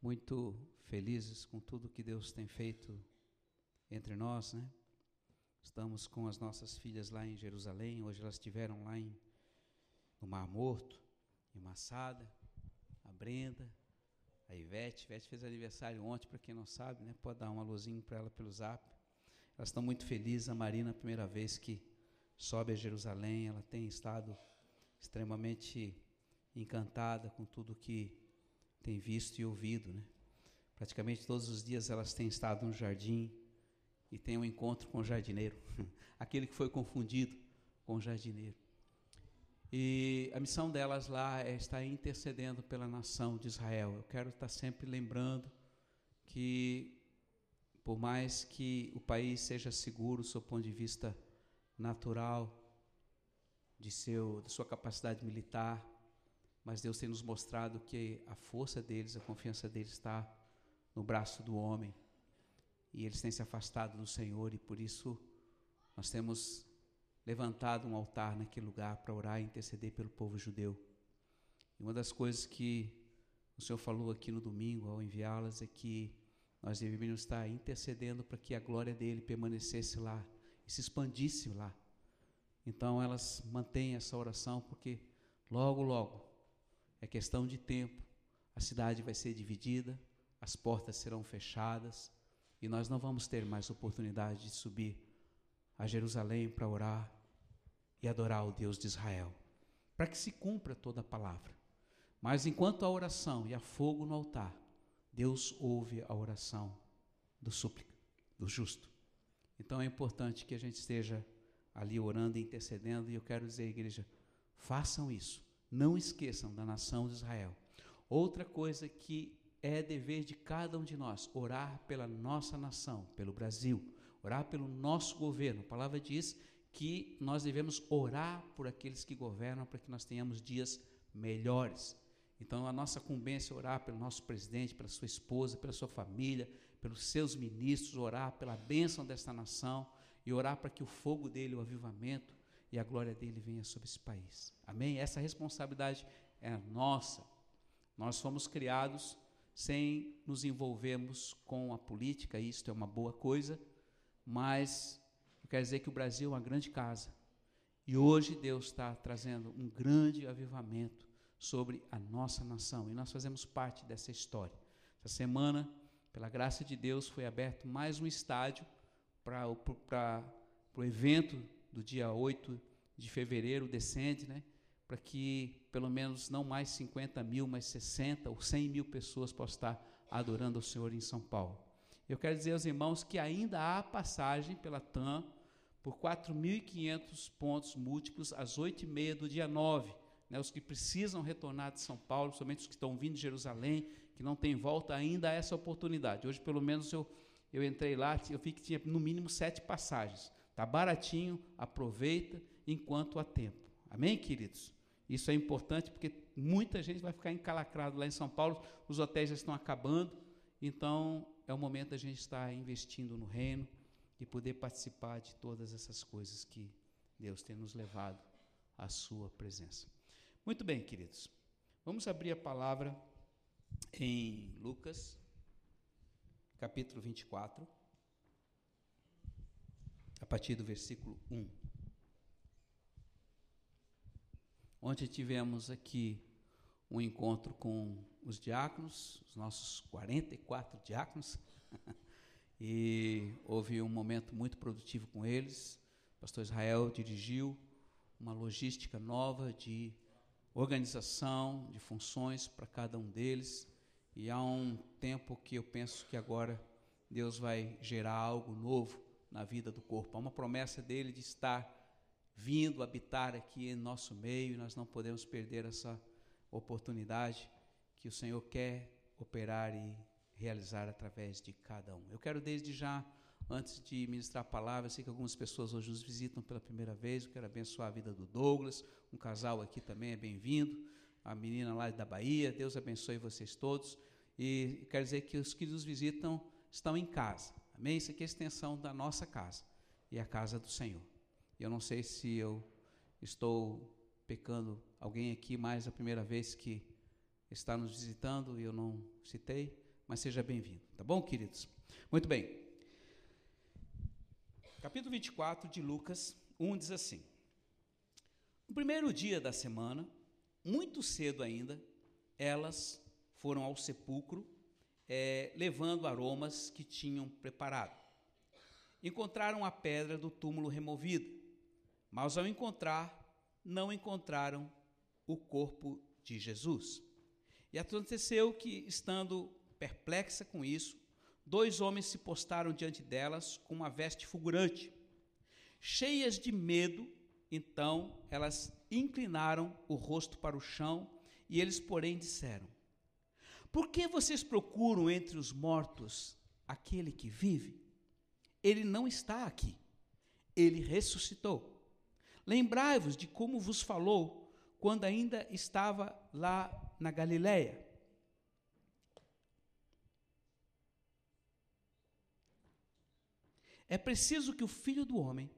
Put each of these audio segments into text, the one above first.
muito felizes com tudo que Deus tem feito entre nós, né? Estamos com as nossas filhas lá em Jerusalém, hoje elas estiveram lá em, no Mar Morto, em Massada, a Brenda, a Ivete. Ivete fez aniversário ontem, para quem não sabe, né? Pode dar um alôzinho para ela pelo zap. Elas estão muito felizes. A Marina, a primeira vez que sobe a Jerusalém, ela tem estado extremamente encantada com tudo que tem visto e ouvido, né? Praticamente todos os dias elas têm estado no jardim e têm um encontro com o jardineiro, aquele que foi confundido com o jardineiro. E a missão delas lá é estar intercedendo pela nação de Israel. Eu quero estar sempre lembrando que, por mais que o país seja seguro do seu ponto de vista natural, de, seu, de sua capacidade militar, mas Deus tem nos mostrado que a força deles, a confiança deles está no braço do homem. E eles têm se afastado do Senhor e por isso nós temos levantado um altar naquele lugar para orar e interceder pelo povo judeu. E uma das coisas que o Senhor falou aqui no domingo ao enviá-las é que nós deveríamos estar intercedendo para que a glória dele permanecesse lá e se expandisse lá. Então elas mantêm essa oração porque logo, logo é questão de tempo. A cidade vai ser dividida, as portas serão fechadas e nós não vamos ter mais oportunidade de subir a Jerusalém para orar e adorar o Deus de Israel, para que se cumpra toda a palavra. Mas enquanto a oração e a fogo no altar, Deus ouve a oração do súplica, do justo. Então é importante que a gente esteja ali orando e intercedendo, e eu quero dizer, igreja, façam isso não esqueçam da nação de Israel. Outra coisa que é dever de cada um de nós, orar pela nossa nação, pelo Brasil, orar pelo nosso governo. A palavra diz que nós devemos orar por aqueles que governam para que nós tenhamos dias melhores. Então, a nossa cumbência é orar pelo nosso presidente, pela sua esposa, pela sua família, pelos seus ministros, orar pela bênção desta nação e orar para que o fogo dele, o avivamento, e a glória dele venha sobre esse país. Amém? Essa responsabilidade é nossa. Nós fomos criados sem nos envolvermos com a política, isto é uma boa coisa, mas eu quero dizer que o Brasil é uma grande casa. E hoje Deus está trazendo um grande avivamento sobre a nossa nação. E nós fazemos parte dessa história. Essa semana, pela graça de Deus, foi aberto mais um estádio para o evento do dia 8 de fevereiro descende, né? Para que pelo menos não mais 50 mil, mas 60 ou 100 mil pessoas possam estar adorando o Senhor em São Paulo. Eu quero dizer aos irmãos que ainda há passagem pela TAM por 4.500 pontos múltiplos às 8h30 do dia 9. Né, os que precisam retornar de São Paulo, somente os que estão vindo de Jerusalém, que não têm volta, ainda há essa oportunidade. Hoje, pelo menos, eu, eu entrei lá, eu vi que tinha no mínimo sete passagens. Está baratinho, aproveita enquanto há tempo. Amém, queridos? Isso é importante porque muita gente vai ficar encalacrado lá em São Paulo, os hotéis já estão acabando, então é o momento da gente estar investindo no reino e poder participar de todas essas coisas que Deus tem nos levado à sua presença. Muito bem, queridos. Vamos abrir a palavra em Lucas, capítulo 24 a partir do versículo 1. Ontem tivemos aqui um encontro com os diáconos, os nossos 44 diáconos, e houve um momento muito produtivo com eles. O pastor Israel dirigiu uma logística nova de organização, de funções para cada um deles, e há um tempo que eu penso que agora Deus vai gerar algo novo na vida do corpo. Há uma promessa dele de estar vindo habitar aqui em nosso meio e nós não podemos perder essa oportunidade que o Senhor quer operar e realizar através de cada um. Eu quero desde já, antes de ministrar a palavra, sei que algumas pessoas hoje nos visitam pela primeira vez, eu quero abençoar a vida do Douglas, um casal aqui também é bem-vindo, a menina lá da Bahia, Deus abençoe vocês todos. E quero dizer que os que nos visitam estão em casa. Amém? Isso aqui é a extensão da nossa casa e a casa do Senhor. Eu não sei se eu estou pecando alguém aqui mais a primeira vez que está nos visitando e eu não citei, mas seja bem-vindo, tá bom, queridos? Muito bem. Capítulo 24 de Lucas 1 diz assim: No primeiro dia da semana, muito cedo ainda, elas foram ao sepulcro, é, levando aromas que tinham preparado. Encontraram a pedra do túmulo removida, mas ao encontrar, não encontraram o corpo de Jesus. E aconteceu que, estando perplexa com isso, dois homens se postaram diante delas com uma veste fulgurante. Cheias de medo, então elas inclinaram o rosto para o chão e eles, porém, disseram: Por que vocês procuram entre os mortos aquele que vive? Ele não está aqui. Ele ressuscitou. Lembrai-vos de como vos falou quando ainda estava lá na Galiléia. É preciso que o filho do homem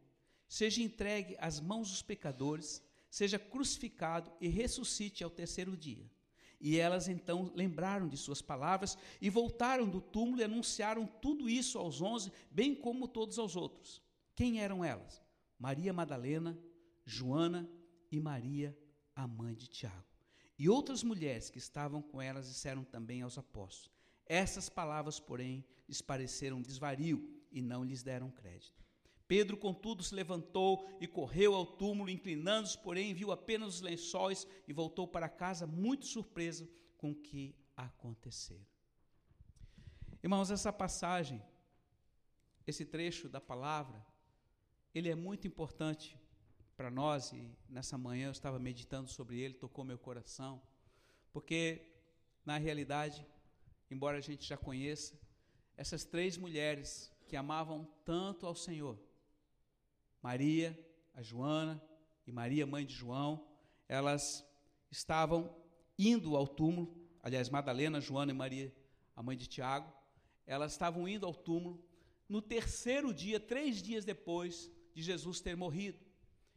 seja entregue às mãos dos pecadores, seja crucificado e ressuscite ao terceiro dia. E elas então lembraram de suas palavras e voltaram do túmulo e anunciaram tudo isso aos onze, bem como todos aos outros. Quem eram elas? Maria Madalena, Joana e Maria, a mãe de Tiago. E outras mulheres que estavam com elas disseram também aos apóstolos. Essas palavras, porém, lhes pareceram desvario e não lhes deram crédito. Pedro, contudo, se levantou e correu ao túmulo, inclinando-se, porém, viu apenas os lençóis e voltou para casa muito surpreso com o que aconteceu. Irmãos, essa passagem, esse trecho da palavra, ele é muito importante para nós e nessa manhã eu estava meditando sobre ele, tocou meu coração, porque na realidade, embora a gente já conheça, essas três mulheres que amavam tanto ao Senhor, Maria, a Joana e Maria, mãe de João, elas estavam indo ao túmulo, aliás, Madalena, Joana e Maria, a mãe de Tiago, elas estavam indo ao túmulo no terceiro dia, três dias depois de Jesus ter morrido.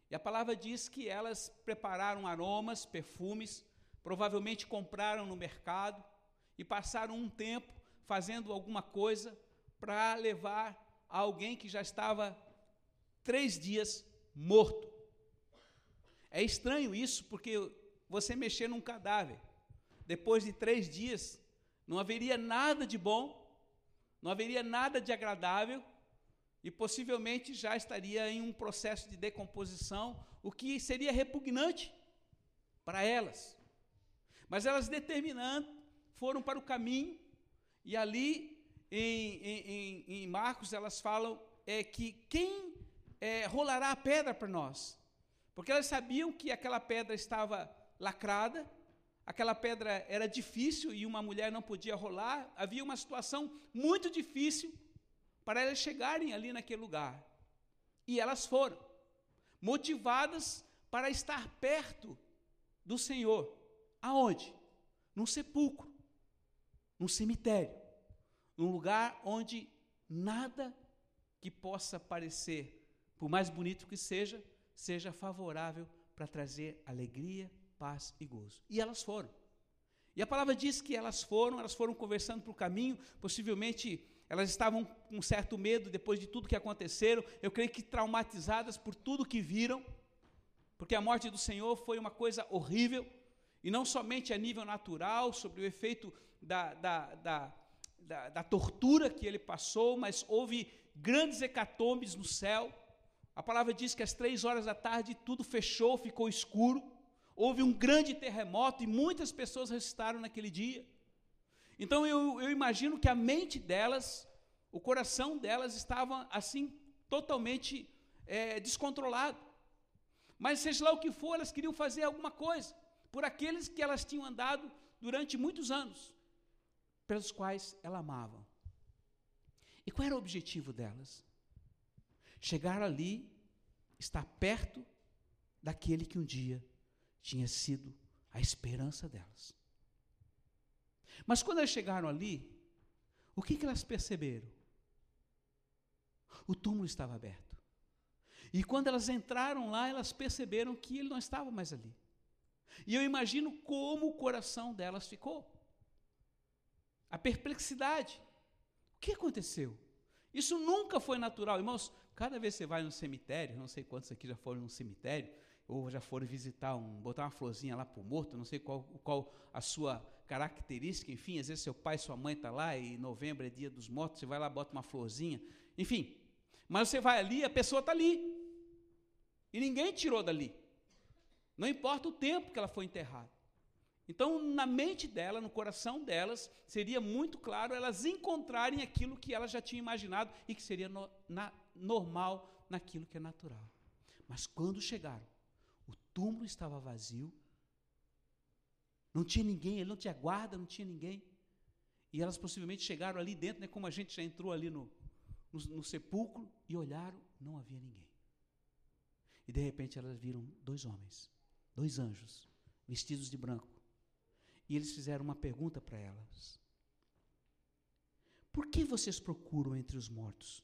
E a palavra diz que elas prepararam aromas, perfumes, provavelmente compraram no mercado e passaram um tempo fazendo alguma coisa para levar a alguém que já estava três dias morto. É estranho isso, porque você mexer num cadáver, depois de três dias, não haveria nada de bom, não haveria nada de agradável, e possivelmente já estaria em um processo de decomposição, o que seria repugnante para elas. Mas elas determinando, foram para o caminho, e ali em, em, em Marcos elas falam é, que quem é, rolará a pedra para nós. Porque elas sabiam que aquela pedra estava lacrada, aquela pedra era difícil e uma mulher não podia rolar, havia uma situação muito difícil para elas chegarem ali naquele lugar. E elas foram, motivadas para estar perto do Senhor. Aonde? Num sepulcro, num cemitério, num lugar onde nada que possa parecer por mais bonito que seja, seja favorável para trazer alegria, paz e gozo. E elas foram. E a palavra diz que elas foram, elas foram conversando para o caminho, possivelmente elas estavam com certo medo depois de tudo que aconteceram, eu creio que traumatizadas por tudo que viram, porque a morte do Senhor foi uma coisa horrível, e não somente a nível natural, sobre o efeito da, da, da, da, da tortura que ele passou, mas houve grandes hecatombes no céu, a palavra diz que às três horas da tarde tudo fechou, ficou escuro. Houve um grande terremoto e muitas pessoas ressuscitaram naquele dia. Então eu, eu imagino que a mente delas, o coração delas estava assim, totalmente é, descontrolado. Mas seja lá o que for, elas queriam fazer alguma coisa por aqueles que elas tinham andado durante muitos anos, pelos quais ela amava. E qual era o objetivo delas? Chegar ali, estar perto daquele que um dia tinha sido a esperança delas. Mas quando elas chegaram ali, o que, que elas perceberam? O túmulo estava aberto. E quando elas entraram lá, elas perceberam que ele não estava mais ali. E eu imagino como o coração delas ficou. a perplexidade. O que aconteceu? Isso nunca foi natural. Irmãos, cada vez que você vai no cemitério, não sei quantos aqui já foram no cemitério, ou já foram visitar um, botar uma florzinha lá para o morto, não sei qual, qual a sua característica, enfim, às vezes seu pai, sua mãe está lá e novembro é dia dos mortos, você vai lá, bota uma florzinha, enfim. Mas você vai ali, a pessoa está ali. E ninguém tirou dali. Não importa o tempo que ela foi enterrada. Então, na mente dela, no coração delas, seria muito claro elas encontrarem aquilo que elas já tinham imaginado e que seria no, na, normal naquilo que é natural. Mas quando chegaram, o túmulo estava vazio, não tinha ninguém, ele não tinha guarda, não tinha ninguém. E elas possivelmente chegaram ali dentro, né, como a gente já entrou ali no, no, no sepulcro, e olharam, não havia ninguém. E de repente elas viram dois homens, dois anjos, vestidos de branco. E eles fizeram uma pergunta para elas: Por que vocês procuram entre os mortos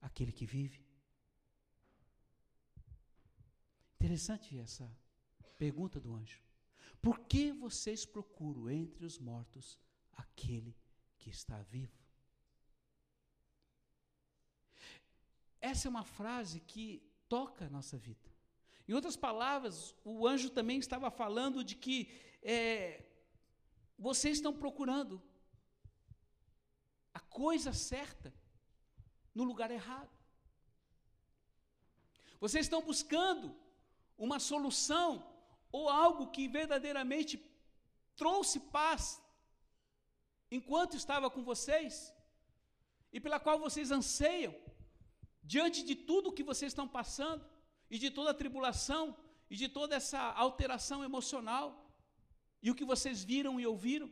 aquele que vive? Interessante essa pergunta do anjo. Por que vocês procuram entre os mortos aquele que está vivo? Essa é uma frase que toca a nossa vida. Em outras palavras, o anjo também estava falando de que é, vocês estão procurando a coisa certa no lugar errado. Vocês estão buscando uma solução ou algo que verdadeiramente trouxe paz enquanto estava com vocês e pela qual vocês anseiam diante de tudo que vocês estão passando e de toda a tribulação e de toda essa alteração emocional e o que vocês viram e ouviram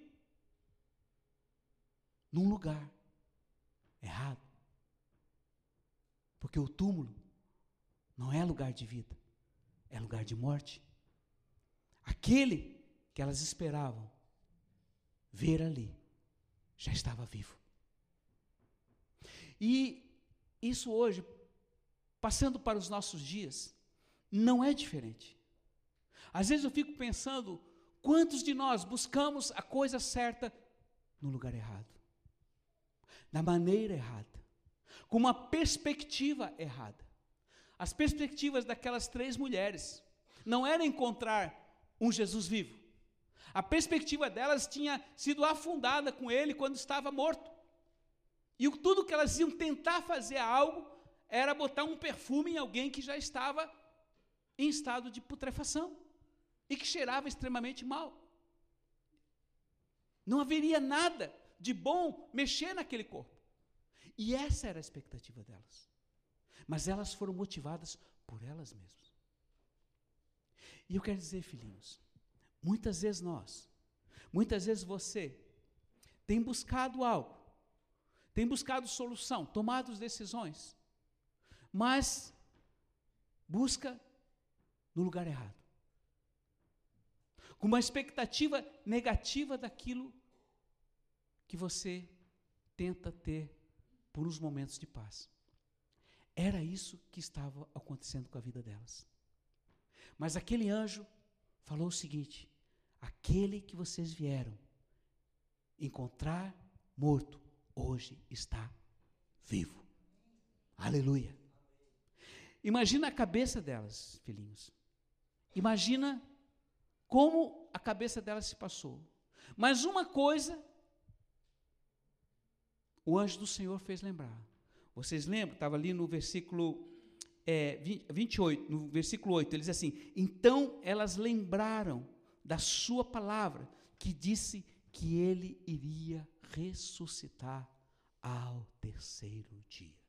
num lugar errado. Porque o túmulo não é lugar de vida, é lugar de morte. Aquele que elas esperavam ver ali já estava vivo. E isso hoje, passando para os nossos dias, não é diferente. Às vezes eu fico pensando, quantos de nós buscamos a coisa certa no lugar errado, da maneira errada, com uma perspectiva errada. As perspectivas daquelas três mulheres não era encontrar um Jesus vivo. A perspectiva delas tinha sido afundada com ele quando estava morto. E tudo que elas iam tentar fazer algo era botar um perfume em alguém que já estava em estado de putrefação e que cheirava extremamente mal. Não haveria nada de bom mexer naquele corpo. E essa era a expectativa delas. Mas elas foram motivadas por elas mesmas. E eu quero dizer, filhinhos, muitas vezes nós, muitas vezes você, tem buscado algo, tem buscado solução, tomado decisões, mas busca no lugar errado. Com uma expectativa negativa daquilo que você tenta ter por uns momentos de paz. Era isso que estava acontecendo com a vida delas. Mas aquele anjo falou o seguinte: aquele que vocês vieram encontrar morto, hoje está vivo. Aleluia. Imagina a cabeça delas, filhinhos. Imagina como a cabeça delas se passou. Mas uma coisa o anjo do Senhor fez lembrar. Vocês lembram? Estava ali no versículo é, 28, no versículo 8, ele diz assim: Então elas lembraram da sua palavra, que disse que ele iria ressuscitar ao terceiro dia.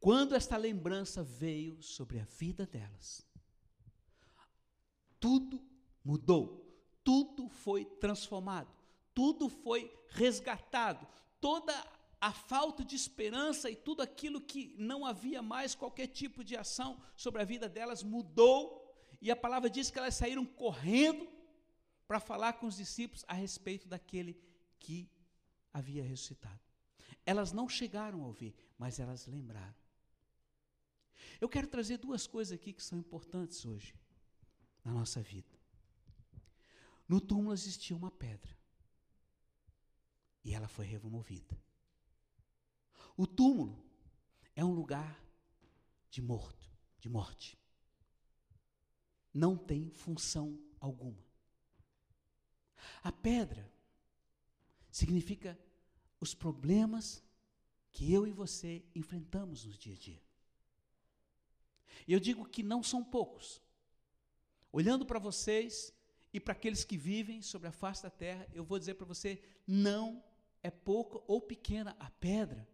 Quando esta lembrança veio sobre a vida delas, tudo mudou, tudo foi transformado, tudo foi resgatado, toda a falta de esperança e tudo aquilo que não havia mais qualquer tipo de ação sobre a vida delas mudou, e a palavra diz que elas saíram correndo para falar com os discípulos a respeito daquele que havia ressuscitado. Elas não chegaram a ouvir, mas elas lembraram. Eu quero trazer duas coisas aqui que são importantes hoje na nossa vida. No túmulo existia uma pedra. ela foi removida. O túmulo é um lugar de morto, de morte. Não tem função alguma. A pedra significa os problemas que eu e você enfrentamos no dia a dia. E eu digo que não são poucos. Olhando para vocês e para aqueles que vivem sobre a face da terra, eu vou dizer para você: não é pouca ou pequena a pedra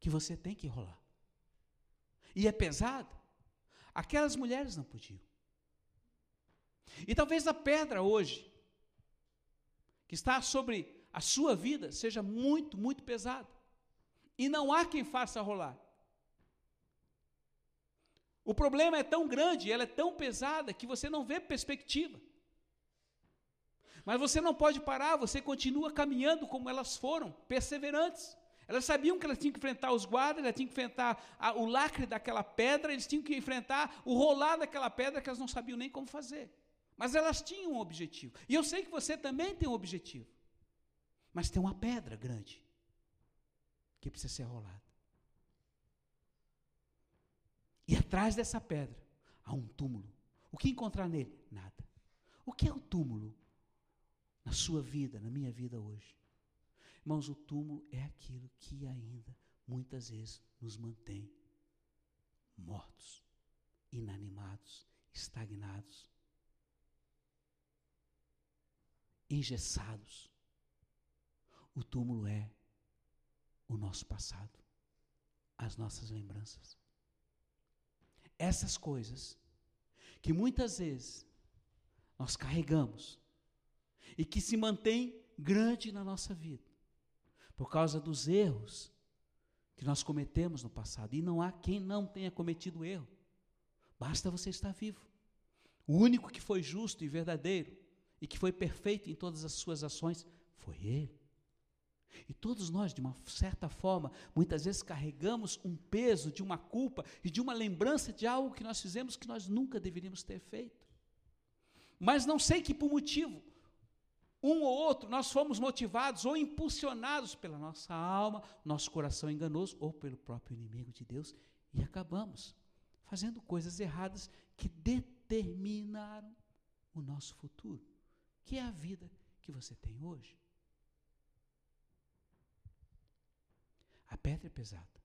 que você tem que rolar. E é pesada. Aquelas mulheres não podiam. E talvez a pedra hoje, que está sobre a sua vida, seja muito, muito pesada. E não há quem faça rolar. O problema é tão grande, ela é tão pesada, que você não vê perspectiva. Mas você não pode parar, você continua caminhando como elas foram, perseverantes. Elas sabiam que elas tinham que enfrentar os guardas, elas tinham que enfrentar a, o lacre daquela pedra, eles tinham que enfrentar o rolar daquela pedra que elas não sabiam nem como fazer. Mas elas tinham um objetivo. E eu sei que você também tem um objetivo. Mas tem uma pedra grande que precisa ser rolada. E atrás dessa pedra há um túmulo. O que encontrar nele? Nada. O que é o túmulo na sua vida, na minha vida hoje? Irmãos, o túmulo é aquilo que ainda muitas vezes nos mantém mortos, inanimados, estagnados, engessados. O túmulo é o nosso passado, as nossas lembranças essas coisas que muitas vezes nós carregamos e que se mantém grande na nossa vida por causa dos erros que nós cometemos no passado. E não há quem não tenha cometido erro. Basta você estar vivo. O único que foi justo e verdadeiro e que foi perfeito em todas as suas ações foi Ele. E todos nós, de uma certa forma, muitas vezes carregamos um peso de uma culpa e de uma lembrança de algo que nós fizemos que nós nunca deveríamos ter feito. Mas não sei que por motivo, um ou outro, nós fomos motivados ou impulsionados pela nossa alma, nosso coração enganoso, ou pelo próprio inimigo de Deus, e acabamos fazendo coisas erradas que determinaram o nosso futuro, que é a vida que você tem hoje. A pedra é pesada.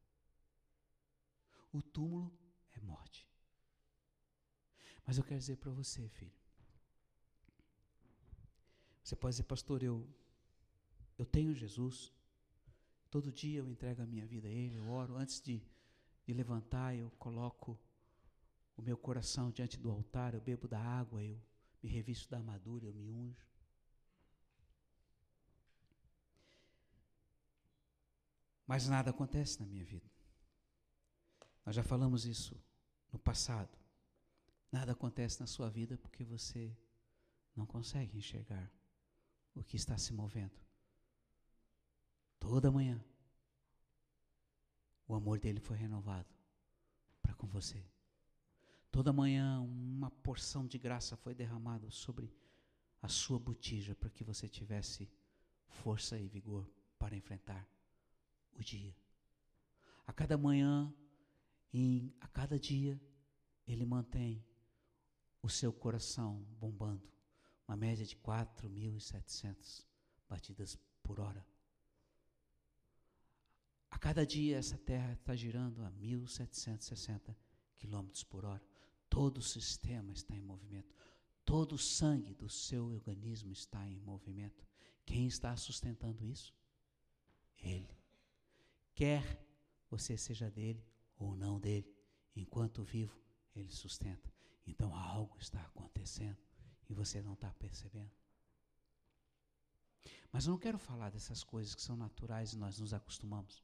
O túmulo é morte. Mas eu quero dizer para você, filho. Você pode dizer, pastor, eu, eu tenho Jesus. Todo dia eu entrego a minha vida a Ele, eu oro. Antes de, de levantar, eu coloco o meu coração diante do altar, eu bebo da água, eu me revisto da armadura, eu me unjo. Mas nada acontece na minha vida. Nós já falamos isso no passado. Nada acontece na sua vida porque você não consegue enxergar o que está se movendo. Toda manhã, o amor dele foi renovado para com você. Toda manhã, uma porção de graça foi derramada sobre a sua botija para que você tivesse força e vigor para enfrentar o dia. A cada manhã, em, a cada dia, ele mantém o seu coração bombando, uma média de 4.700 batidas por hora. A cada dia essa terra está girando a 1.760 quilômetros por hora. Todo o sistema está em movimento. Todo o sangue do seu organismo está em movimento. Quem está sustentando isso? Ele quer você seja dele ou não dele, enquanto vivo, ele sustenta. Então algo está acontecendo e você não está percebendo. Mas eu não quero falar dessas coisas que são naturais e nós nos acostumamos.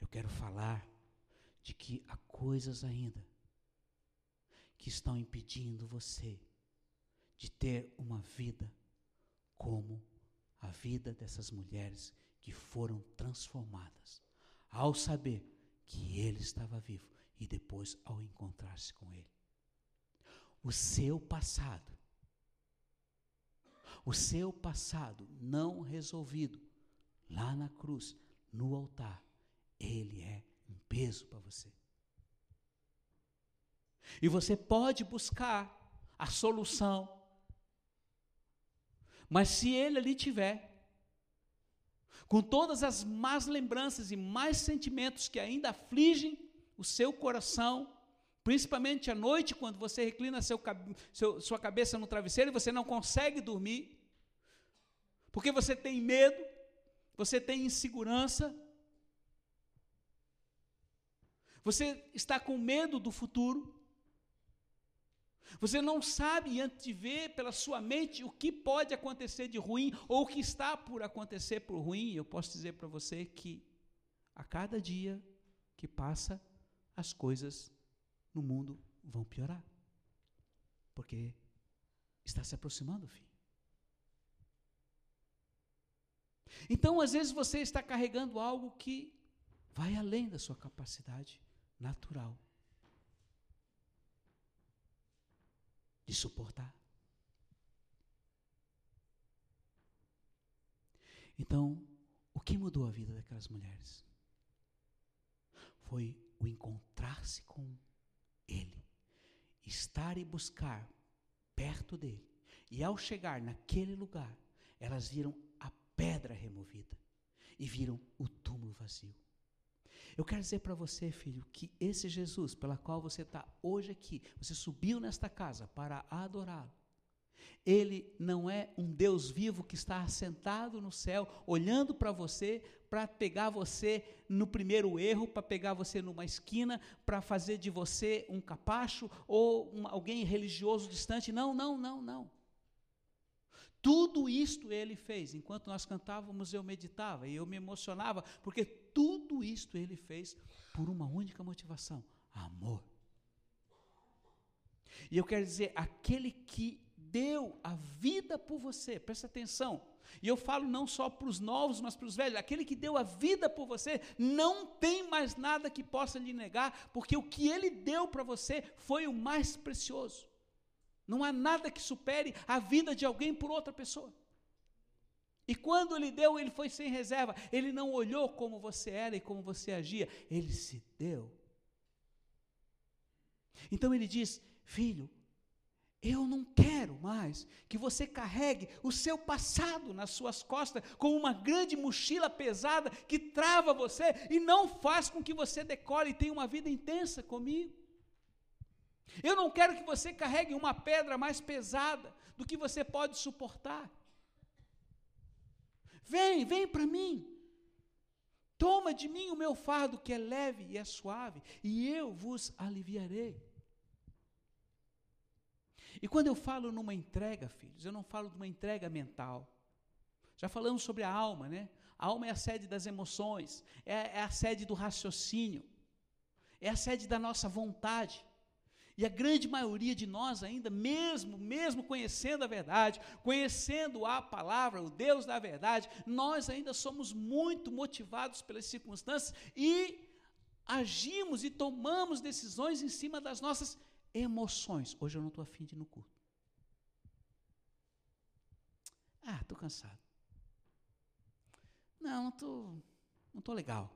Eu quero falar de que há coisas ainda que estão impedindo você de ter uma vida como a vida dessas mulheres que foram transformadas ao saber que ele estava vivo e depois ao encontrar-se com ele. O seu passado, O seu passado não resolvido, lá na cruz, no altar, ele é um peso para você. E você pode buscar a solução, mas se ele ali tiver, com todas as más lembranças e mais sentimentos que ainda afligem o seu coração, Principalmente à noite, quando você reclina seu, seu, sua cabeça no travesseiro e você não consegue dormir, porque você tem medo, você tem insegurança, você está com medo do futuro, você não sabe antes de ver pela sua mente o que pode acontecer de ruim ou o que está por acontecer por ruim. Eu posso dizer para você que a cada dia que passa, as coisas no mundo vão piorar. Porque está se aproximando o fim. Então, às vezes, você está carregando algo que vai além da sua capacidade natural de suportar. Então, o que mudou a vida daquelas mulheres? Foi o encontrar-se com ele, estar e buscar perto dele. E ao chegar naquele lugar, elas viram a pedra removida e viram o túmulo vazio. Eu quero dizer para você, filho, que esse Jesus, pela qual você está hoje aqui, você subiu nesta casa para adorá-lo. Ele não é um Deus vivo que está assentado no céu, olhando para você, para pegar você no primeiro erro, para pegar você numa esquina, para fazer de você um capacho ou um, alguém religioso distante. Não, não, não, não. Tudo isto ele fez. Enquanto nós cantávamos, eu meditava e eu me emocionava, porque tudo isto ele fez por uma única motivação: amor. E eu quero dizer, aquele que deu a vida por você, presta atenção, e eu falo não só para os novos, mas para os velhos. Aquele que deu a vida por você não tem mais nada que possa lhe negar, porque o que ele deu para você foi o mais precioso. Não há nada que supere a vida de alguém por outra pessoa. E quando ele deu, ele foi sem reserva. Ele não olhou como você era e como você agia. Ele se deu. Então ele diz: Filho, eu não quero mais que você carregue o seu passado nas suas costas como uma grande mochila pesada que trava você e não faz com que você decore e tenha uma vida intensa comigo. Eu não quero que você carregue uma pedra mais pesada do que você pode suportar. Vem, vem para mim. Toma de mim o meu fardo que é leve e é suave, e eu vos aliviarei. E quando eu falo numa entrega, filhos, eu não falo de uma entrega mental. Já falamos sobre a alma, né? A alma é a sede das emoções, é, é a sede do raciocínio, é a sede da nossa vontade. E a grande maioria de nós ainda, mesmo, mesmo conhecendo a verdade, conhecendo a palavra, o Deus da verdade, nós ainda somos muito motivados pelas circunstâncias e agimos e tomamos decisões em cima das nossas emoções. Hoje eu não estou afim de ir no culto. Ah, estou cansado. Não, não estou não tô legal.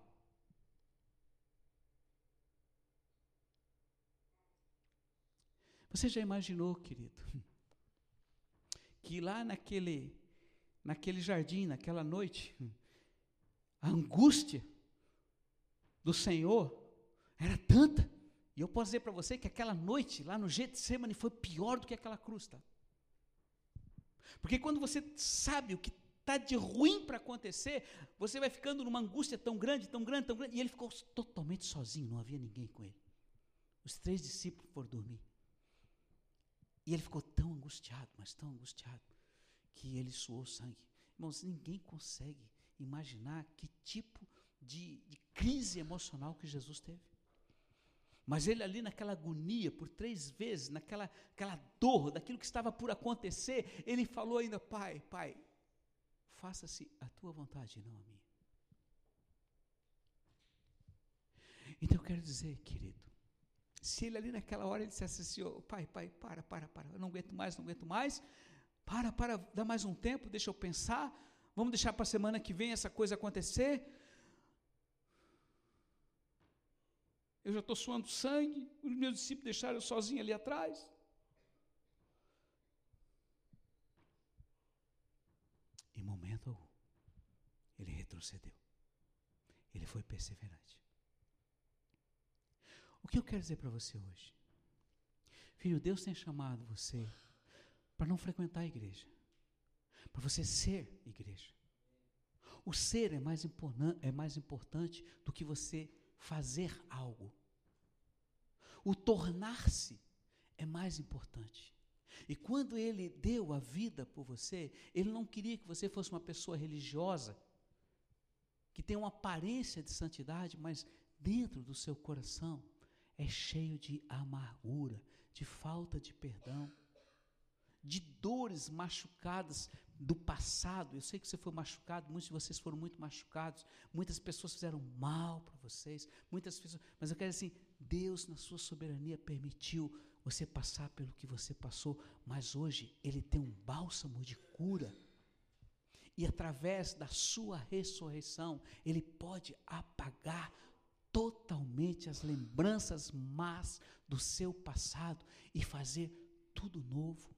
Você já imaginou, querido, que lá naquele, naquele jardim, naquela noite, a angústia do Senhor era tanta e eu posso dizer para você que aquela noite lá no Getsemane foi pior do que aquela cruz, tá? Porque quando você sabe o que está de ruim para acontecer, você vai ficando numa angústia tão grande, tão grande, tão grande, e ele ficou totalmente sozinho, não havia ninguém com ele. Os três discípulos foram dormir. E ele ficou tão angustiado, mas tão angustiado, que ele suou sangue. Irmãos, ninguém consegue imaginar que tipo de, de crise emocional que Jesus teve. Mas ele ali naquela agonia, por três vezes, naquela aquela dor daquilo que estava por acontecer, ele falou ainda: Pai, Pai, faça-se a tua vontade, não a minha. Então eu quero dizer, querido, se ele ali naquela hora ele assim: oh, Pai, Pai, para, para, para, eu não aguento mais, não aguento mais, Para, para, dá mais um tempo, deixa eu pensar. Vamos deixar para a semana que vem essa coisa acontecer. Eu já estou suando sangue, os meus discípulos deixaram eu sozinho ali atrás. Em momento algum, ele retrocedeu. Ele foi perseverante. O que eu quero dizer para você hoje? Filho, Deus tem chamado você para não frequentar a igreja, para você ser igreja. O ser é mais, é mais importante do que você fazer algo. O tornar-se é mais importante. E quando ele deu a vida por você, ele não queria que você fosse uma pessoa religiosa, que tem uma aparência de santidade, mas dentro do seu coração é cheio de amargura, de falta de perdão, de dores machucadas do passado. Eu sei que você foi machucado, muitos de vocês foram muito machucados, muitas pessoas fizeram mal para vocês, muitas pessoas, mas eu quero assim, Deus na sua soberania permitiu você passar pelo que você passou, mas hoje ele tem um bálsamo de cura. E através da sua ressurreição, ele pode apagar totalmente as lembranças más do seu passado e fazer tudo novo.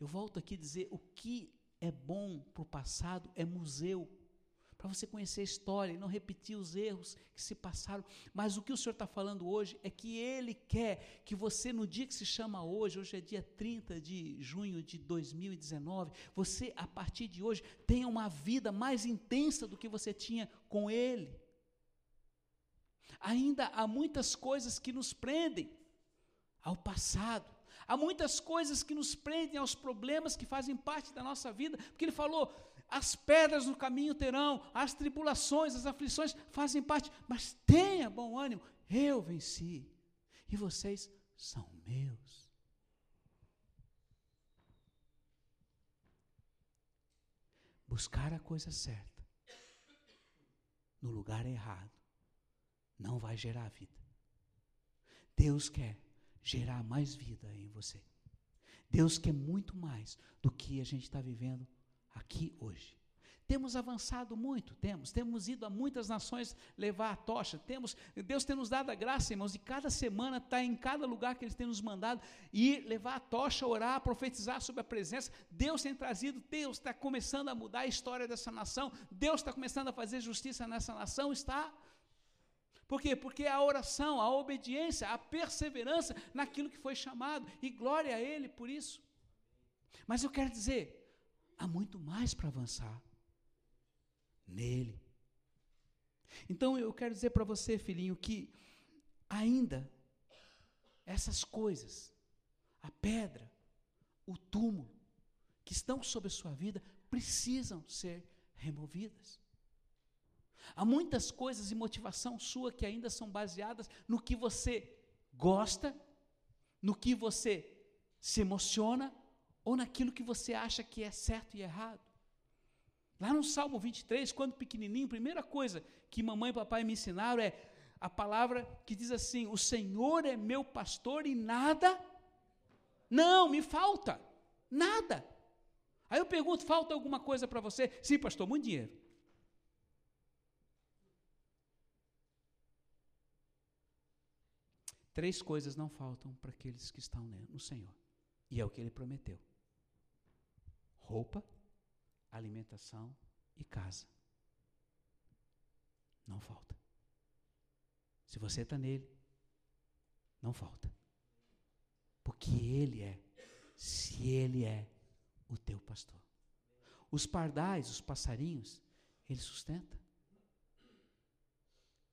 Eu volto aqui dizer: o que é bom para o passado é museu, para você conhecer a história e não repetir os erros que se passaram. Mas o que o Senhor está falando hoje é que Ele quer que você, no dia que se chama hoje, hoje é dia 30 de junho de 2019, você, a partir de hoje, tenha uma vida mais intensa do que você tinha com Ele. Ainda há muitas coisas que nos prendem ao passado. Há muitas coisas que nos prendem aos problemas que fazem parte da nossa vida, porque ele falou: as pedras no caminho terão, as tribulações, as aflições fazem parte, mas tenha bom ânimo, eu venci, e vocês são meus. Buscar a coisa certa no lugar errado não vai gerar vida. Deus quer gerar mais vida em você. Deus quer muito mais do que a gente está vivendo aqui hoje. Temos avançado muito, temos, temos ido a muitas nações levar a tocha, temos, Deus tem nos dado a graça, irmãos, e cada semana está em cada lugar que Ele tem nos mandado ir levar a tocha, orar, profetizar sobre a presença. Deus tem trazido, Deus está começando a mudar a história dessa nação, Deus está começando a fazer justiça nessa nação, está por quê? Porque a oração, a obediência, a perseverança naquilo que foi chamado, e glória a Ele por isso. Mas eu quero dizer, há muito mais para avançar nele. Então eu quero dizer para você, filhinho, que ainda essas coisas, a pedra, o túmulo, que estão sobre a sua vida, precisam ser removidas. Há muitas coisas e motivação sua que ainda são baseadas no que você gosta, no que você se emociona ou naquilo que você acha que é certo e errado. Lá no Salmo 23, quando pequenininho, a primeira coisa que mamãe e papai me ensinaram é a palavra que diz assim: O Senhor é meu pastor e nada, não, me falta, nada. Aí eu pergunto: falta alguma coisa para você? Sim, pastor, muito dinheiro. Três coisas não faltam para aqueles que estão no Senhor. E é o que ele prometeu: roupa, alimentação e casa. Não falta. Se você está nele, não falta. Porque ele é, se ele é o teu pastor. Os pardais, os passarinhos, ele sustenta.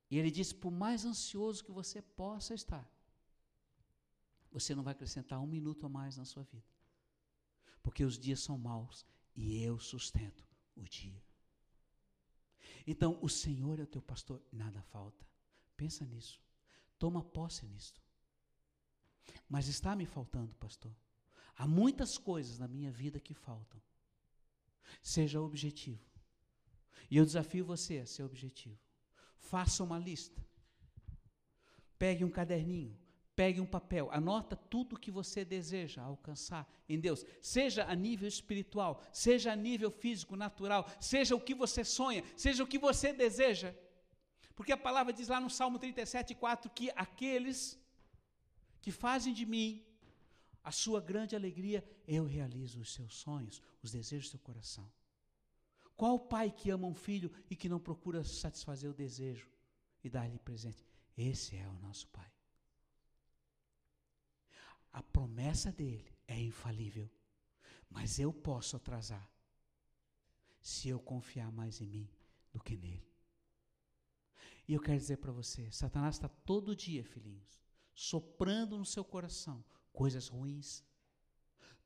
E ele diz: por mais ansioso que você possa estar, você não vai acrescentar um minuto a mais na sua vida. Porque os dias são maus e eu sustento o dia. Então, o Senhor é o teu pastor, nada falta. Pensa nisso. Toma posse nisto. Mas está me faltando, pastor. Há muitas coisas na minha vida que faltam. Seja objetivo. E eu desafio você a ser objetivo. Faça uma lista. Pegue um caderninho. Pegue um papel, anota tudo o que você deseja alcançar em Deus, seja a nível espiritual, seja a nível físico, natural, seja o que você sonha, seja o que você deseja. Porque a palavra diz lá no Salmo 37, 4 que aqueles que fazem de mim a sua grande alegria, eu realizo os seus sonhos, os desejos do seu coração. Qual pai que ama um filho e que não procura satisfazer o desejo e dar-lhe presente? Esse é o nosso pai. A promessa dele é infalível, mas eu posso atrasar se eu confiar mais em mim do que nele. E eu quero dizer para você: Satanás está todo dia, filhinhos, soprando no seu coração coisas ruins.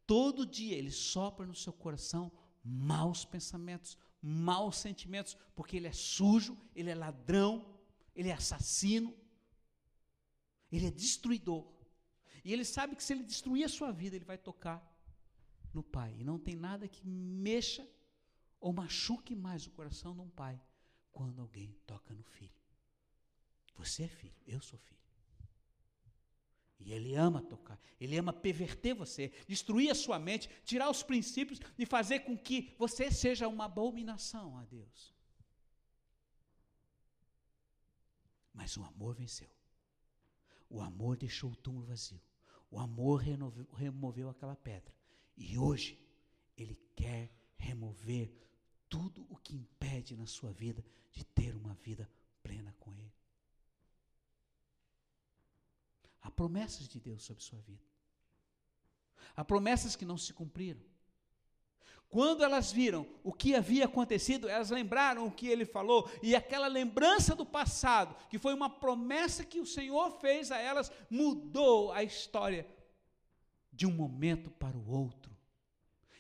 Todo dia ele sopra no seu coração maus pensamentos, maus sentimentos, porque ele é sujo, ele é ladrão, ele é assassino, ele é destruidor. E ele sabe que se ele destruir a sua vida, ele vai tocar no pai. E não tem nada que mexa ou machuque mais o coração de um pai quando alguém toca no filho. Você é filho, eu sou filho. E ele ama tocar, ele ama perverter você, destruir a sua mente, tirar os princípios e fazer com que você seja uma abominação a Deus. Mas o amor venceu. O amor deixou o túmulo vazio. O amor removeu, removeu aquela pedra. E hoje, Ele quer remover tudo o que impede na sua vida de ter uma vida plena com Ele. Há promessas de Deus sobre sua vida. Há promessas que não se cumpriram. Quando elas viram o que havia acontecido, elas lembraram o que ele falou, e aquela lembrança do passado, que foi uma promessa que o Senhor fez a elas, mudou a história de um momento para o outro.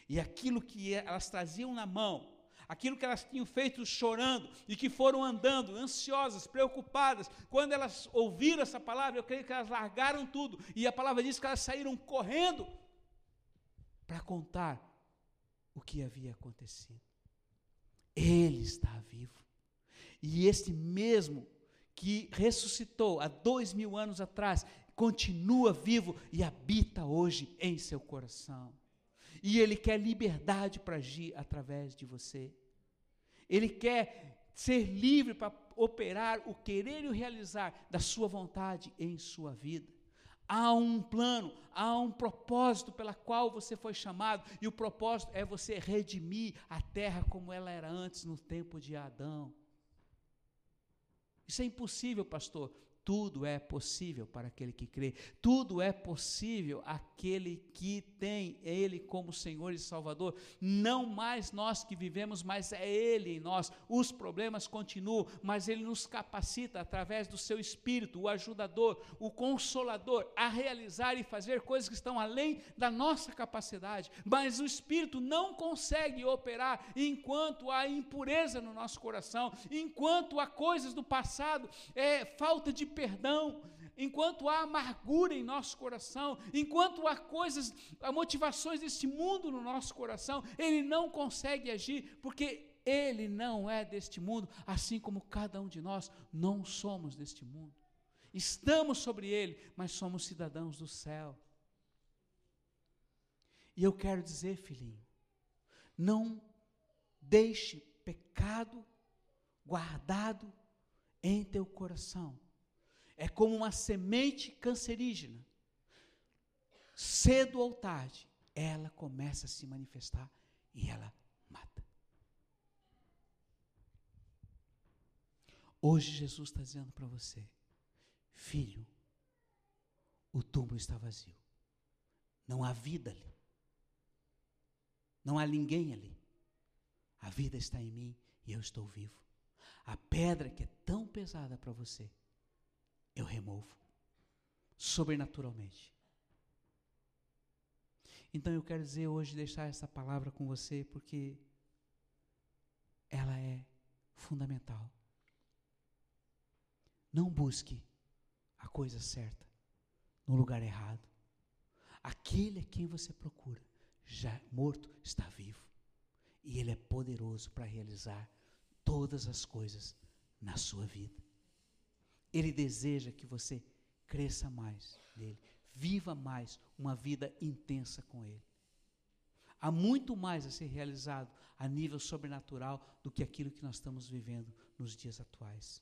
E aquilo que elas traziam na mão, aquilo que elas tinham feito chorando e que foram andando, ansiosas, preocupadas, quando elas ouviram essa palavra, eu creio que elas largaram tudo, e a palavra diz que elas saíram correndo para contar o que havia acontecido. Ele está vivo. E este mesmo que ressuscitou há dois mil anos atrás, continua vivo e habita hoje em seu coração. E Ele quer liberdade para agir através de você. Ele quer ser livre para operar o querer e o realizar da sua vontade em sua vida. Há um plano, há um propósito pela qual você foi chamado, e o propósito é você redimir a terra como ela era antes no tempo de Adão. Isso é impossível, pastor. Tudo é possível para aquele que crê. Tudo é possível aquele que tem Ele como Senhor e Salvador. Não mais nós que vivemos, mas é Ele em nós. Os problemas continuam, mas Ele nos capacita através do Seu Espírito, o ajudador, o consolador, a realizar e fazer coisas que estão além da nossa capacidade. Mas o Espírito não consegue operar enquanto há impureza no nosso coração, enquanto há coisas do passado, é falta de perdão, enquanto há amargura em nosso coração, enquanto há coisas, há motivações deste mundo no nosso coração, ele não consegue agir, porque ele não é deste mundo, assim como cada um de nós não somos deste mundo. Estamos sobre ele, mas somos cidadãos do céu. E eu quero dizer, filhinho, não deixe pecado guardado em teu coração é como uma semente cancerígena. Cedo ou tarde, ela começa a se manifestar e ela mata. Hoje Jesus está dizendo para você, filho, o túmulo está vazio. Não há vida ali. Não há ninguém ali. A vida está em mim e eu estou vivo. A pedra que é tão pesada para você eu removo sobrenaturalmente. Então eu quero dizer hoje, deixar essa palavra com você, porque ela é fundamental. Não busque a coisa certa no lugar errado. Aquele a quem você procura, já morto, está vivo. E ele é poderoso para realizar todas as coisas na sua vida. Ele deseja que você cresça mais nele, viva mais uma vida intensa com ele. Há muito mais a ser realizado a nível sobrenatural do que aquilo que nós estamos vivendo nos dias atuais.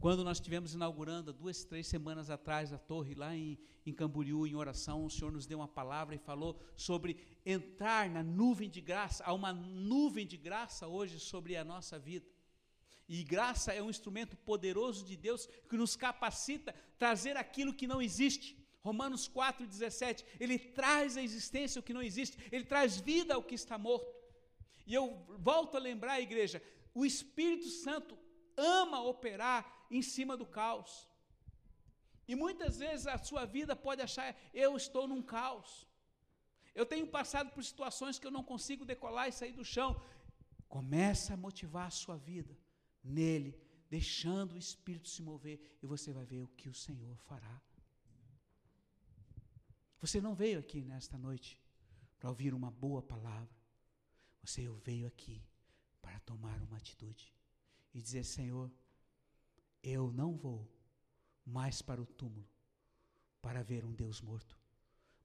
Quando nós estivemos inaugurando, duas, três semanas atrás, a torre lá em, em Camboriú, em oração, o Senhor nos deu uma palavra e falou sobre entrar na nuvem de graça. Há uma nuvem de graça hoje sobre a nossa vida. E graça é um instrumento poderoso de Deus que nos capacita a trazer aquilo que não existe. Romanos 4,17, ele traz à existência o que não existe, ele traz vida ao que está morto. E eu volto a lembrar, igreja, o Espírito Santo ama operar em cima do caos. E muitas vezes a sua vida pode achar, eu estou num caos. Eu tenho passado por situações que eu não consigo decolar e sair do chão. Começa a motivar a sua vida nele, deixando o Espírito se mover, e você vai ver o que o Senhor fará. Você não veio aqui nesta noite para ouvir uma boa palavra. Você veio aqui para tomar uma atitude e dizer: Senhor, eu não vou mais para o túmulo para ver um Deus morto,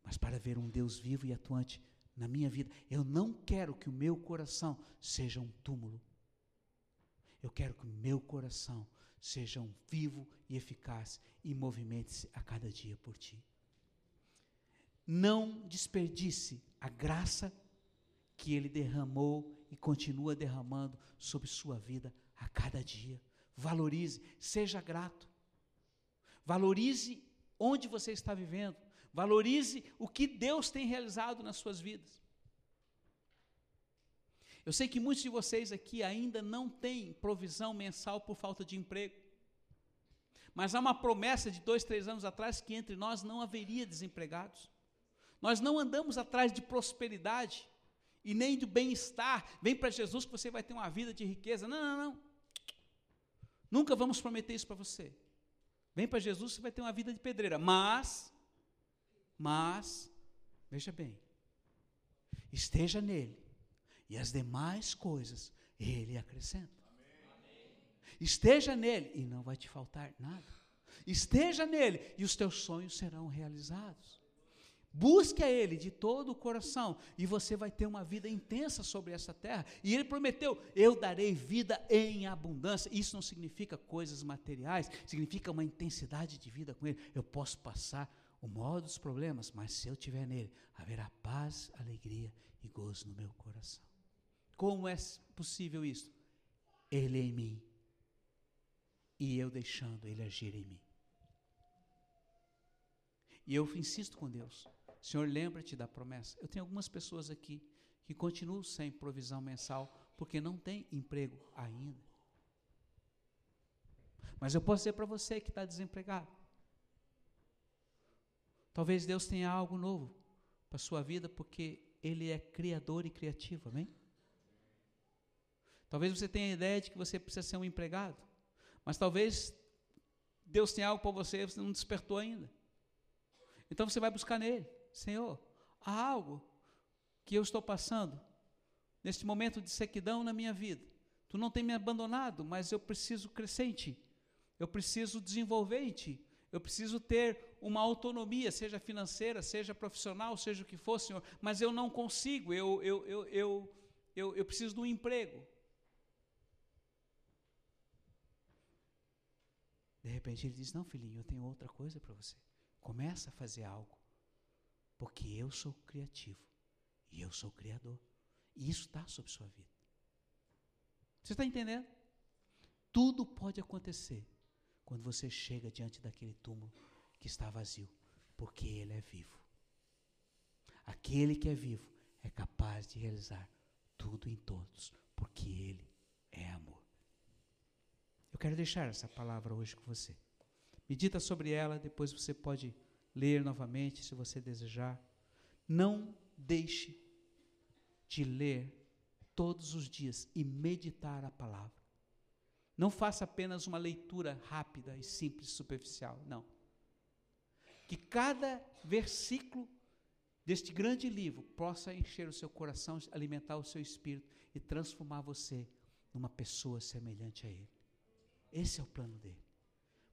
mas para ver um Deus vivo e atuante na minha vida. Eu não quero que o meu coração seja um túmulo. Eu quero que meu coração seja um vivo e eficaz e movimente-se a cada dia por ti. Não desperdice a graça que ele derramou e continua derramando sobre sua vida a cada dia. Valorize, seja grato. Valorize onde você está vivendo. Valorize o que Deus tem realizado nas suas vidas. Eu sei que muitos de vocês aqui ainda não têm provisão mensal por falta de emprego. Mas há uma promessa de dois, três anos atrás que entre nós não haveria desempregados. Nós não andamos atrás de prosperidade e nem do bem-estar. Vem para Jesus que você vai ter uma vida de riqueza. Não, não, não. Nunca vamos prometer isso para você. Vem para Jesus, você vai ter uma vida de pedreira. Mas, mas, veja bem, esteja nele, e as demais coisas ele acrescenta. Esteja nele, e não vai te faltar nada. Esteja nele, e os teus sonhos serão realizados. Busque a Ele de todo o coração e você vai ter uma vida intensa sobre essa terra. E Ele prometeu: Eu darei vida em abundância. Isso não significa coisas materiais, significa uma intensidade de vida com Ele. Eu posso passar o maior dos problemas, mas se eu estiver nele, haverá paz, alegria e gozo no meu coração. Como é possível isso? Ele em mim e eu deixando Ele agir em mim. E eu insisto com Deus. Senhor, lembra-te da promessa. Eu tenho algumas pessoas aqui que continuam sem provisão mensal porque não tem emprego ainda. Mas eu posso dizer para você que está desempregado. Talvez Deus tenha algo novo para a sua vida porque Ele é criador e criativo, amém? Talvez você tenha a ideia de que você precisa ser um empregado, mas talvez Deus tenha algo para você e você não despertou ainda. Então você vai buscar nele. Senhor, há algo que eu estou passando neste momento de sequidão na minha vida. Tu não tem me abandonado, mas eu preciso crescer em ti. Eu preciso desenvolver em ti. Eu preciso ter uma autonomia, seja financeira, seja profissional, seja o que for, Senhor, mas eu não consigo, eu, eu, eu, eu, eu, eu preciso de um emprego. De repente ele diz: Não, filhinho, eu tenho outra coisa para você. Começa a fazer algo. Porque eu sou criativo e eu sou criador. E isso está sobre sua vida. Você está entendendo? Tudo pode acontecer quando você chega diante daquele túmulo que está vazio, porque ele é vivo. Aquele que é vivo é capaz de realizar tudo em todos, porque ele é amor. Quero deixar essa palavra hoje com você. Medita sobre ela, depois você pode ler novamente, se você desejar. Não deixe de ler todos os dias e meditar a palavra. Não faça apenas uma leitura rápida e simples, superficial, não. Que cada versículo deste grande livro possa encher o seu coração, alimentar o seu espírito e transformar você numa pessoa semelhante a ele. Esse é o plano dele.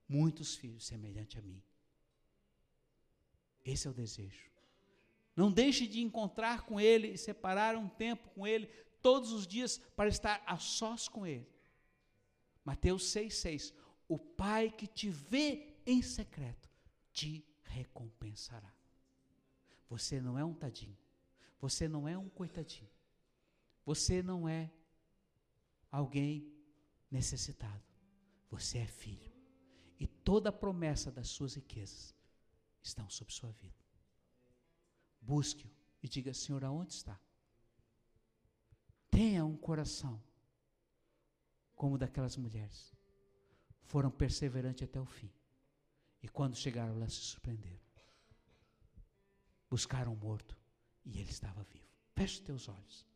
Muitos filhos semelhante a mim Esse é o desejo. Não deixe de encontrar com Ele e separar um tempo com Ele todos os dias para estar a sós com Ele. Mateus 6,6: O Pai que te vê em secreto te recompensará. Você não é um tadinho. Você não é um coitadinho. Você não é alguém necessitado. Você é filho. E toda a promessa das suas riquezas estão sobre sua vida. Busque-o e diga: Senhor, aonde está? Tenha um coração como o daquelas mulheres. Foram perseverantes até o fim. E quando chegaram lá, se surpreenderam. Buscaram o morto e ele estava vivo. Feche teus olhos.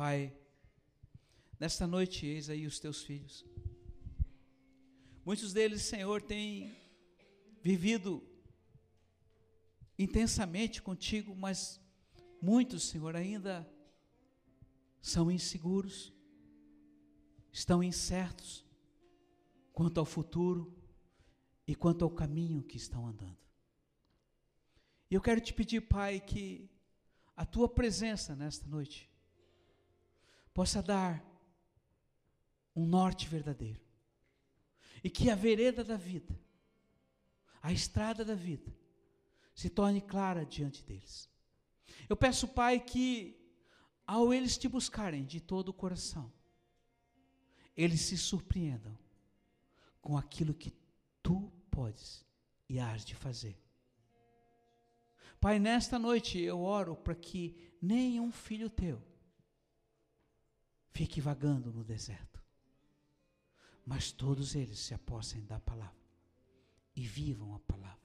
Pai, nesta noite eis aí os teus filhos. Muitos deles, Senhor, têm vivido intensamente contigo, mas muitos, Senhor, ainda são inseguros, estão incertos quanto ao futuro e quanto ao caminho que estão andando. E eu quero te pedir, Pai, que a tua presença nesta noite possa dar um norte verdadeiro. E que a vereda da vida, a estrada da vida, se torne clara diante deles. Eu peço, Pai, que ao eles te buscarem de todo o coração, eles se surpreendam com aquilo que tu podes e has de fazer. Pai, nesta noite eu oro para que nenhum filho teu fique vagando no deserto. Mas todos eles se apossem da palavra e vivam a palavra.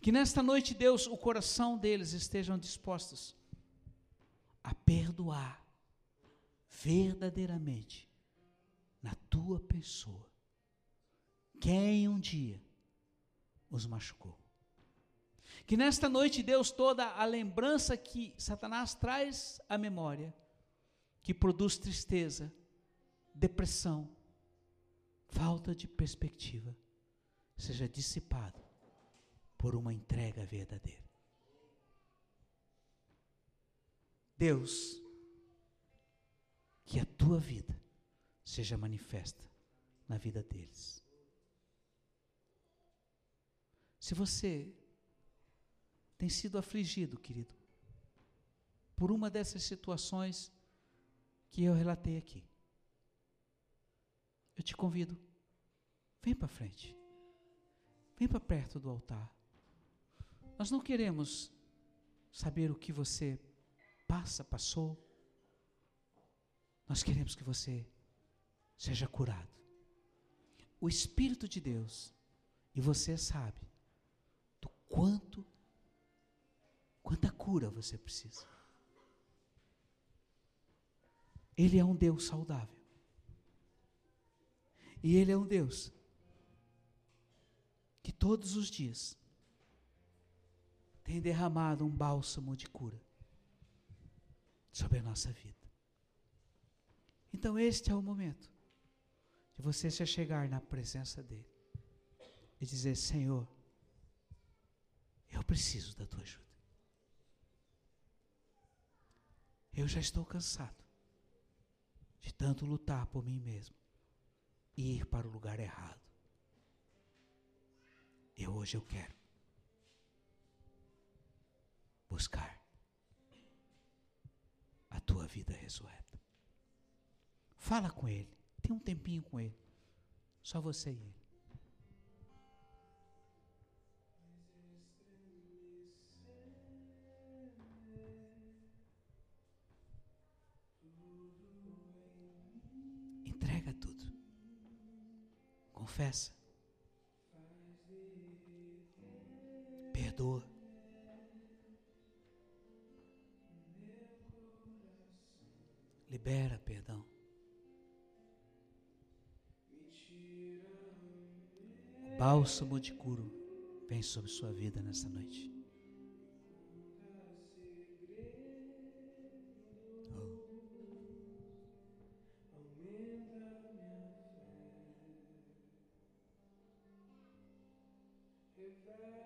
Que nesta noite, Deus, o coração deles estejam dispostos a perdoar verdadeiramente na tua pessoa quem um dia os machucou. Que nesta noite, Deus, toda a lembrança que Satanás traz à memória que produz tristeza, depressão, falta de perspectiva, seja dissipado por uma entrega verdadeira. Deus, que a tua vida seja manifesta na vida deles. Se você tem sido afligido, querido, por uma dessas situações que eu relatei aqui. Eu te convido, vem para frente, vem para perto do altar. Nós não queremos saber o que você passa, passou. Nós queremos que você seja curado. O Espírito de Deus, e você sabe do quanto, quanta cura você precisa. Ele é um Deus saudável. E Ele é um Deus que todos os dias tem derramado um bálsamo de cura sobre a nossa vida. Então, este é o momento de você se chegar na presença dEle e dizer: Senhor, eu preciso da tua ajuda. Eu já estou cansado de tanto lutar por mim mesmo e ir para o lugar errado. E hoje eu quero buscar a tua vida ressurreta. Fala com ele, tem um tempinho com ele, só você e ele. Confessa. Perdoa. Libera perdão. O bálsamo de curo vem sobre sua vida nessa noite. fair.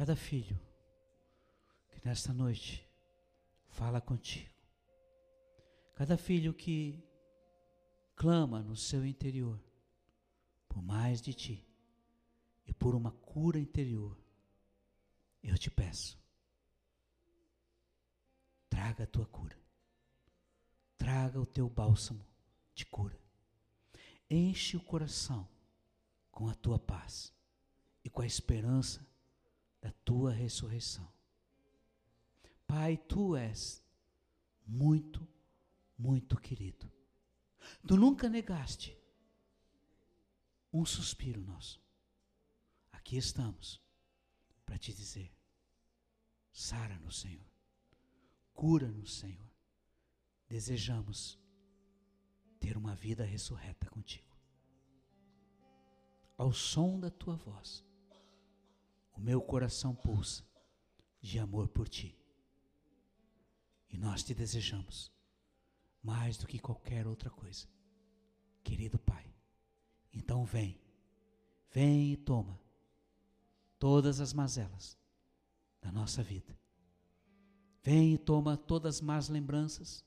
Cada filho que nesta noite fala contigo, cada filho que clama no seu interior por mais de ti e por uma cura interior, eu te peço, traga a tua cura, traga o teu bálsamo de cura, enche o coração com a tua paz e com a esperança da tua ressurreição. Pai, tu és muito, muito querido. Tu nunca negaste um suspiro nosso. Aqui estamos para te dizer: sara-nos, Senhor, cura-nos, Senhor. Desejamos ter uma vida ressurreta contigo. Ao som da tua voz, o meu coração pulsa de amor por ti. E nós te desejamos mais do que qualquer outra coisa. Querido Pai, então vem, vem e toma todas as mazelas da nossa vida. Vem e toma todas as más lembranças,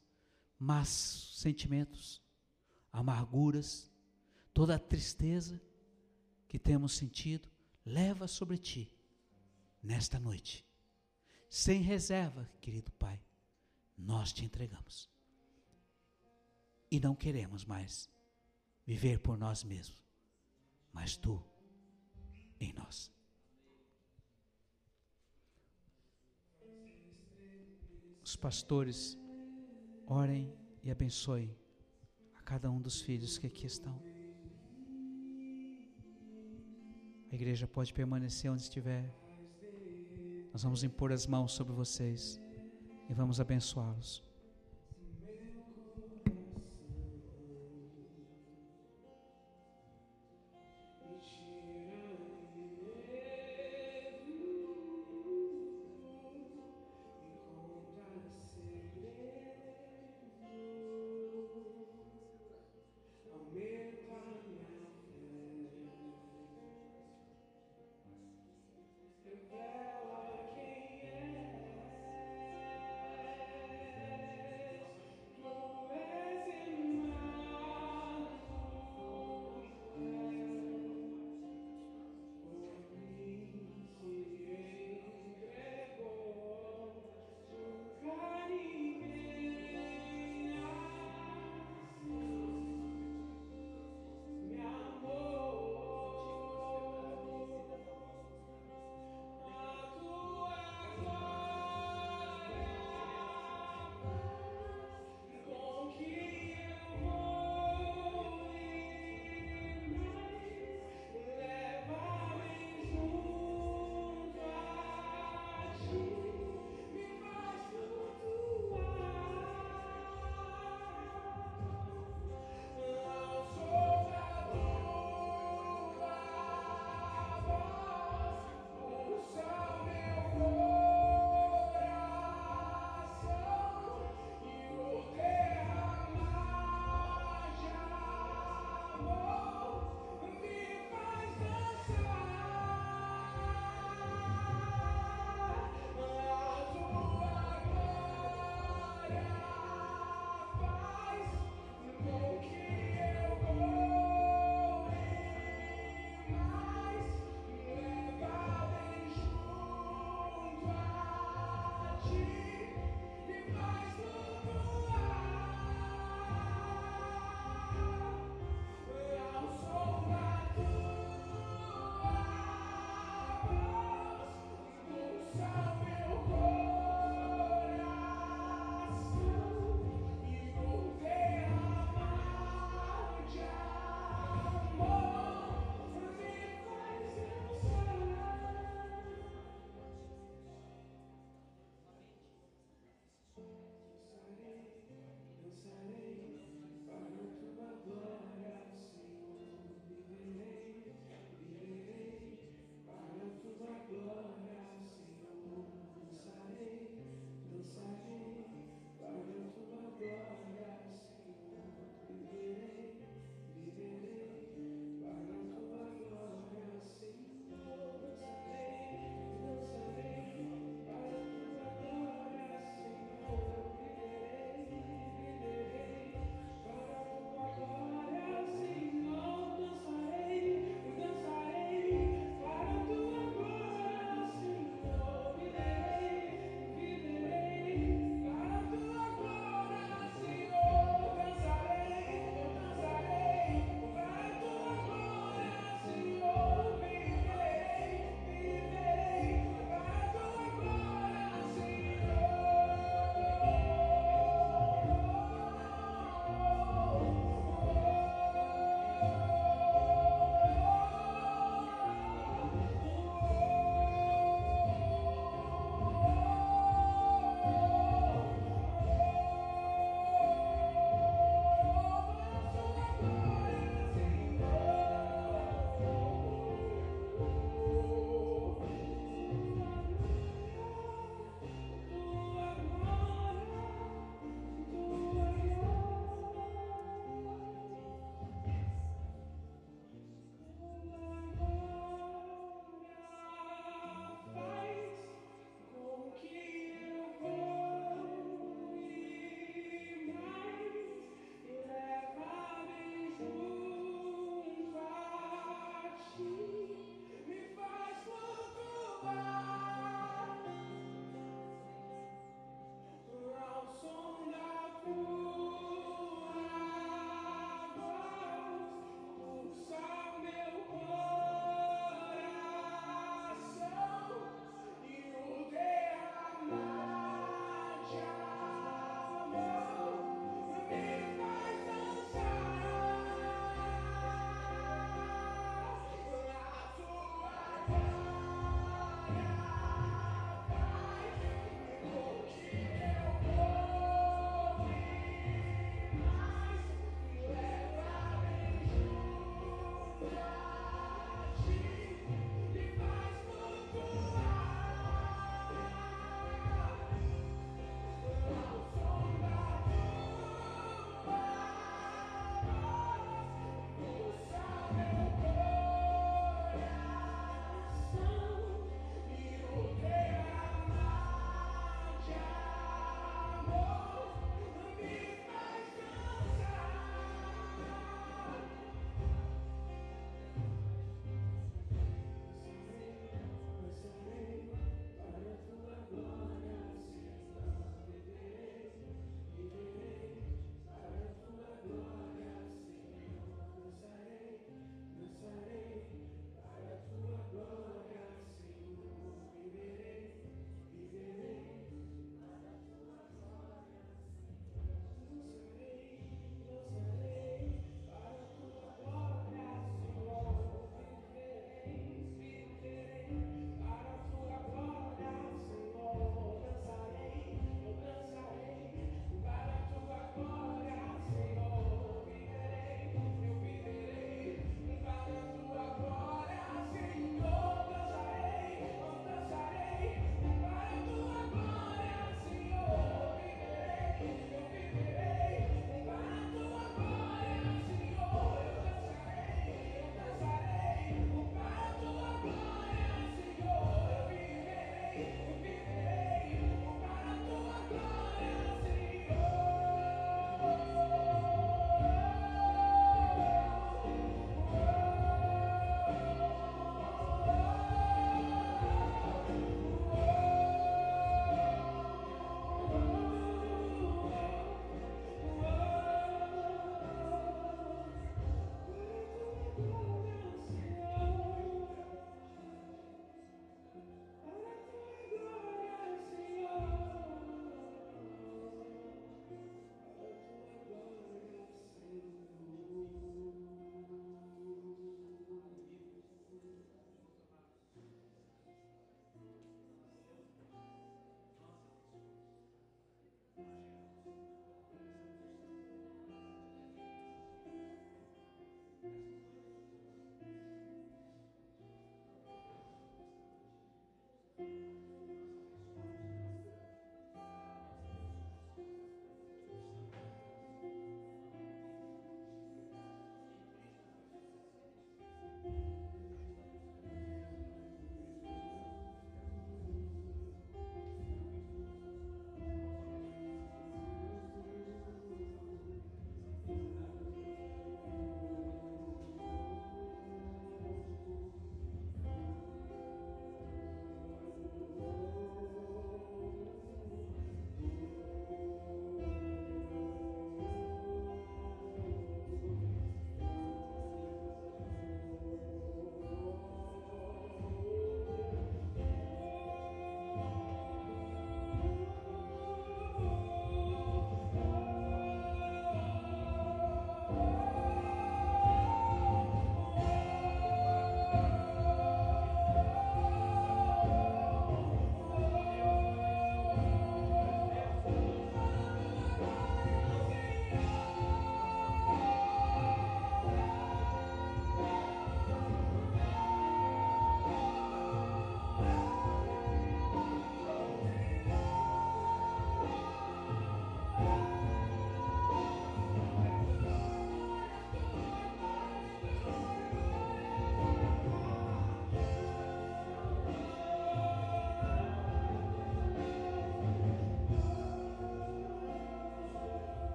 más sentimentos, amarguras, toda a tristeza que temos sentido, leva sobre ti nesta noite. Sem reserva, querido Pai, nós te entregamos. E não queremos mais viver por nós mesmos, mas tu em nós. Os pastores orem e abençoem a cada um dos filhos que aqui estão. A igreja pode permanecer onde estiver. Nós vamos impor as mãos sobre vocês e vamos abençoá-los.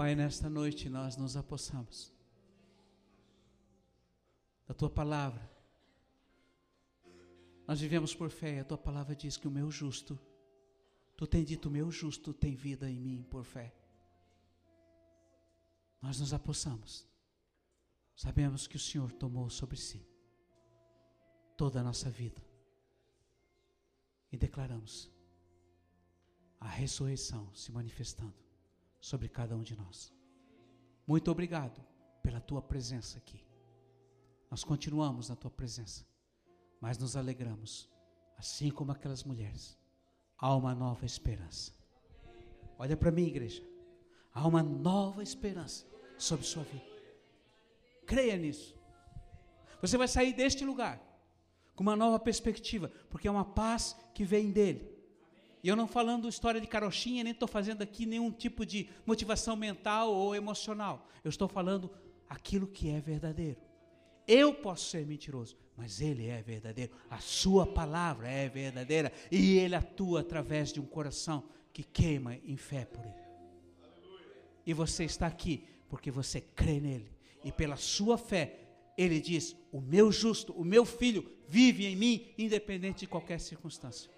Pai, nesta noite nós nos apossamos da tua palavra. Nós vivemos por fé, e a tua palavra diz que o meu justo, tu tem dito, o meu justo tem vida em mim por fé. Nós nos apossamos. Sabemos que o Senhor tomou sobre si toda a nossa vida. E declaramos a ressurreição se manifestando sobre cada um de nós. Muito obrigado pela tua presença aqui. Nós continuamos na tua presença, mas nos alegramos, assim como aquelas mulheres. Há uma nova esperança. Olha para mim, igreja. Há uma nova esperança sobre sua vida. Creia nisso. Você vai sair deste lugar com uma nova perspectiva, porque é uma paz que vem dele. E eu não falando história de carochinha, nem estou fazendo aqui nenhum tipo de motivação mental ou emocional. Eu estou falando aquilo que é verdadeiro. Eu posso ser mentiroso, mas ele é verdadeiro. A sua palavra é verdadeira e ele atua através de um coração que queima em fé por ele. E você está aqui porque você crê nele e pela sua fé ele diz: "O meu justo, o meu filho vive em mim independente de qualquer circunstância".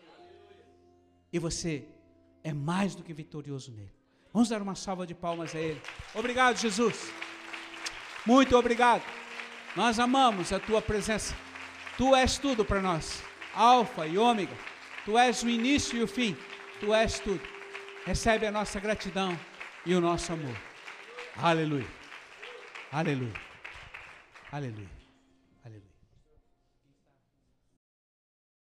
E você é mais do que vitorioso nele. Vamos dar uma salva de palmas a ele. Obrigado, Jesus. Muito obrigado. Nós amamos a tua presença. Tu és tudo para nós. Alfa e ômega. Tu és o início e o fim. Tu és tudo. Recebe a nossa gratidão e o nosso amor. Aleluia. Aleluia. Aleluia.